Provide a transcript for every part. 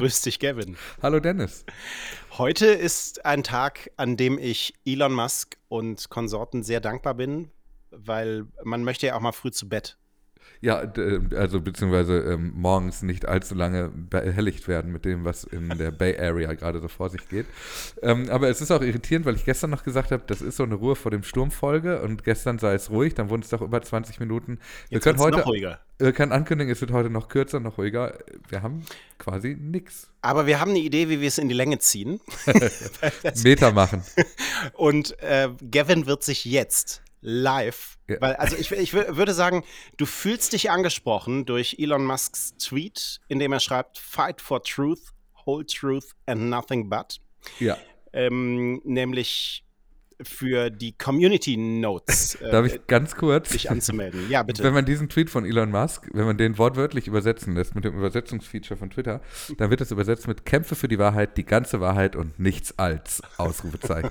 Grüß dich, Gavin. Hallo, Dennis. Heute ist ein Tag, an dem ich Elon Musk und Konsorten sehr dankbar bin, weil man möchte ja auch mal früh zu Bett. Ja, also beziehungsweise ähm, morgens nicht allzu lange behelligt werden mit dem, was in der Bay Area gerade so vor sich geht. Ähm, aber es ist auch irritierend, weil ich gestern noch gesagt habe, das ist so eine Ruhe vor dem Sturmfolge und gestern sei es ruhig, dann wurden es doch über 20 Minuten. Wir Jetzt können heute, noch ruhiger. Wir können ankündigen, es wird heute noch kürzer, noch ruhiger. Wir haben quasi nichts. Aber wir haben eine Idee, wie wir es in die Länge ziehen. Meter machen. Und äh, Gavin wird sich jetzt live, Ja. weil, also ich, ich wür- würde sagen, du fühlst dich angesprochen durch Elon Musks Tweet, in dem er schreibt, Fight for Truth, Whole Truth and Nothing But. Ja. Ähm, nämlich für die Community Notes äh, Darf ich ganz kurz? dich anzumelden. Ja, bitte. Wenn man diesen Tweet von Elon Musk, wenn man den wortwörtlich übersetzen lässt mit dem Übersetzungsfeature von Twitter, dann wird es übersetzt mit Kämpfe für die Wahrheit, die ganze Wahrheit und nichts als Ausrufezeichen.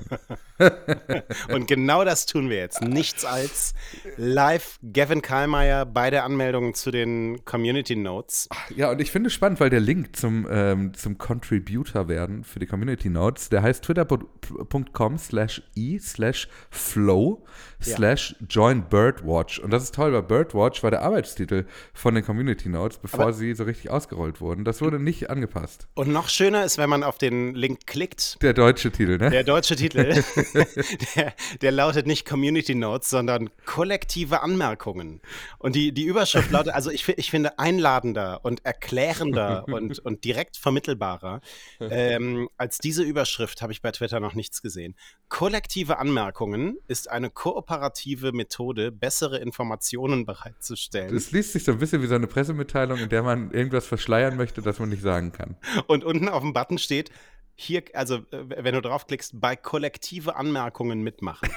Und genau das tun wir jetzt. Nichts als live Gavin Karlmeier bei der Anmeldung zu den Community Notes. ja, und ich finde es spannend, weil der Link zum, ähm, zum Contributor werden für die Community Notes, der heißt twitter.com slash i slash flow slash join Birdwatch. Und das ist toll, weil Birdwatch war der Arbeitstitel von den Community Notes, bevor Aber- sie so richtig ausgerollt wurden. Das wurde nicht angepasst. Und noch schöner ist, wenn man auf den Link klickt. Der deutsche Titel, ne? Der deutsche Titel, der, der lautet nicht Community Notes, sondern kollektive Anmerkungen. Und die, die Überschrift lautet, also ich, ich finde einladender und erklärender und, und direkt vermittelbarer ähm, als diese Überschrift habe ich bei Twitter noch nichts gesehen. Kollektive Anmerkungen ist eine kooperative Methode, bessere Informationen bereitzustellen. Es liest sich so ein bisschen wie so eine Pressemitteilung, in der man irgendwas verschleiern möchte, das man nicht sagen kann. Und unten auf dem Button steht, hier, also äh, wenn du draufklickst, bei kollektive Anmerkungen mitmachen.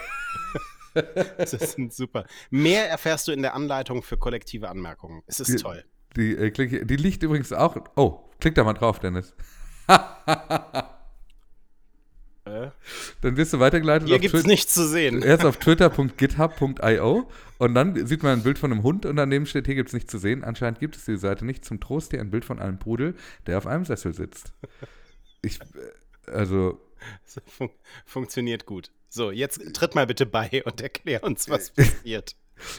das ist super. Mehr erfährst du in der Anleitung für kollektive Anmerkungen. Es ist Die- toll. Die, äh, klick, die liegt übrigens auch. Oh, klick da mal drauf, Dennis. Dann wirst du weitergeleitet Hier gibt es nichts zu sehen. Erst auf twitter.github.io und dann sieht man ein Bild von einem Hund und daneben steht, hier gibt es nichts zu sehen. Anscheinend gibt es die Seite nicht. Zum Trost hier ein Bild von einem Pudel, der auf einem Sessel sitzt. Ich, äh, also, Fun funktioniert gut. So, jetzt tritt mal bitte bei und erklär uns, was passiert.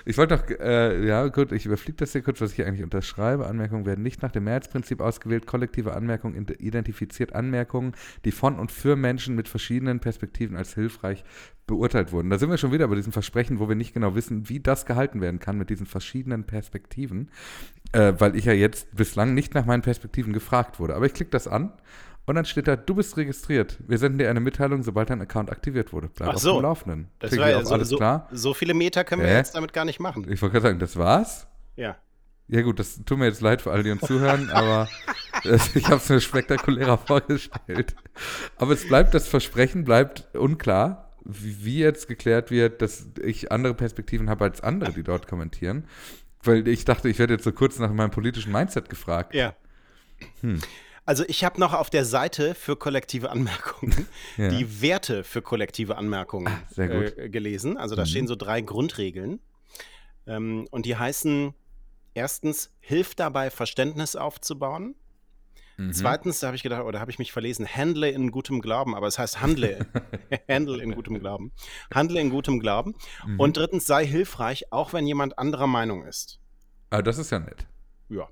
Ich wollte noch, äh, ja gut, ich überfliege das hier kurz, was ich hier eigentlich unterschreibe. Anmerkungen werden nicht nach dem Mehrheitsprinzip ausgewählt. Kollektive Anmerkung ide- identifiziert Anmerkungen, die von und für Menschen mit verschiedenen Perspektiven als hilfreich beurteilt wurden. Da sind wir schon wieder bei diesem Versprechen, wo wir nicht genau wissen, wie das gehalten werden kann mit diesen verschiedenen Perspektiven, äh, weil ich ja jetzt bislang nicht nach meinen Perspektiven gefragt wurde. Aber ich klicke das an und dann steht da, du bist registriert. Wir senden dir eine Mitteilung, sobald dein Account aktiviert wurde. Bleib Ach auf so. dem Laufenden. Das Klick war ja so, alles so, klar. so viele Meter können wir jetzt damit gar nicht machen. Ich wollte gerade sagen, das war's. Ja. Ja gut, das tut mir jetzt leid für alle, die uns zuhören, aber ich habe es mir spektakulärer vorgestellt. Aber es bleibt, das Versprechen bleibt unklar, wie, wie jetzt geklärt wird, dass ich andere Perspektiven habe als andere, die dort kommentieren. Weil ich dachte, ich werde jetzt so kurz nach meinem politischen Mindset gefragt. Ja. Also ich habe noch auf der Seite für kollektive Anmerkungen Ja. die Werte für kollektive Anmerkungen gut. Äh, gelesen. Also da stehen so drei Grundregeln. Ähm, und die heißen erstens, hilf dabei, Verständnis aufzubauen. Mhm. Zweitens, da habe ich gedacht, oder habe ich mich verlesen, handle in gutem Glauben, aber es heißt handle, handle in gutem Glauben. Handle in gutem Glauben. Mhm. Und drittens, sei hilfreich, auch wenn jemand anderer Meinung ist. Aber das ist ja nett. Ja.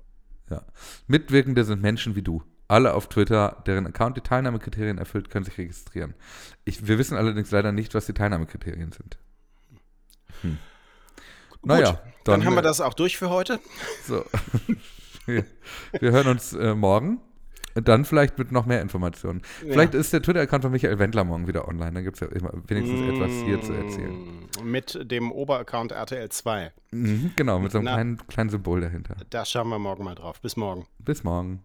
Ja. Mitwirkende sind Menschen wie du. Alle auf Twitter, deren Account die Teilnahmekriterien erfüllt, können sich registrieren. Ich, wir wissen allerdings leider nicht, was die Teilnahmekriterien sind. Hm. Naja, Gut, dann, haben wir äh, das auch durch für heute. So. wir, wir hören uns äh, morgen. Und Dann vielleicht mit noch mehr Informationen. Vielleicht ist der Twitter-Account von Michael Wendler morgen wieder online. Dann gibt es ja wenigstens etwas hier zu erzählen. Mm, Mit dem Oberaccount RTL 2. Mhm, genau, mit so einem Na. kleinen, kleinen Symbol dahinter. Da schauen wir morgen mal drauf. Bis morgen. Bis morgen.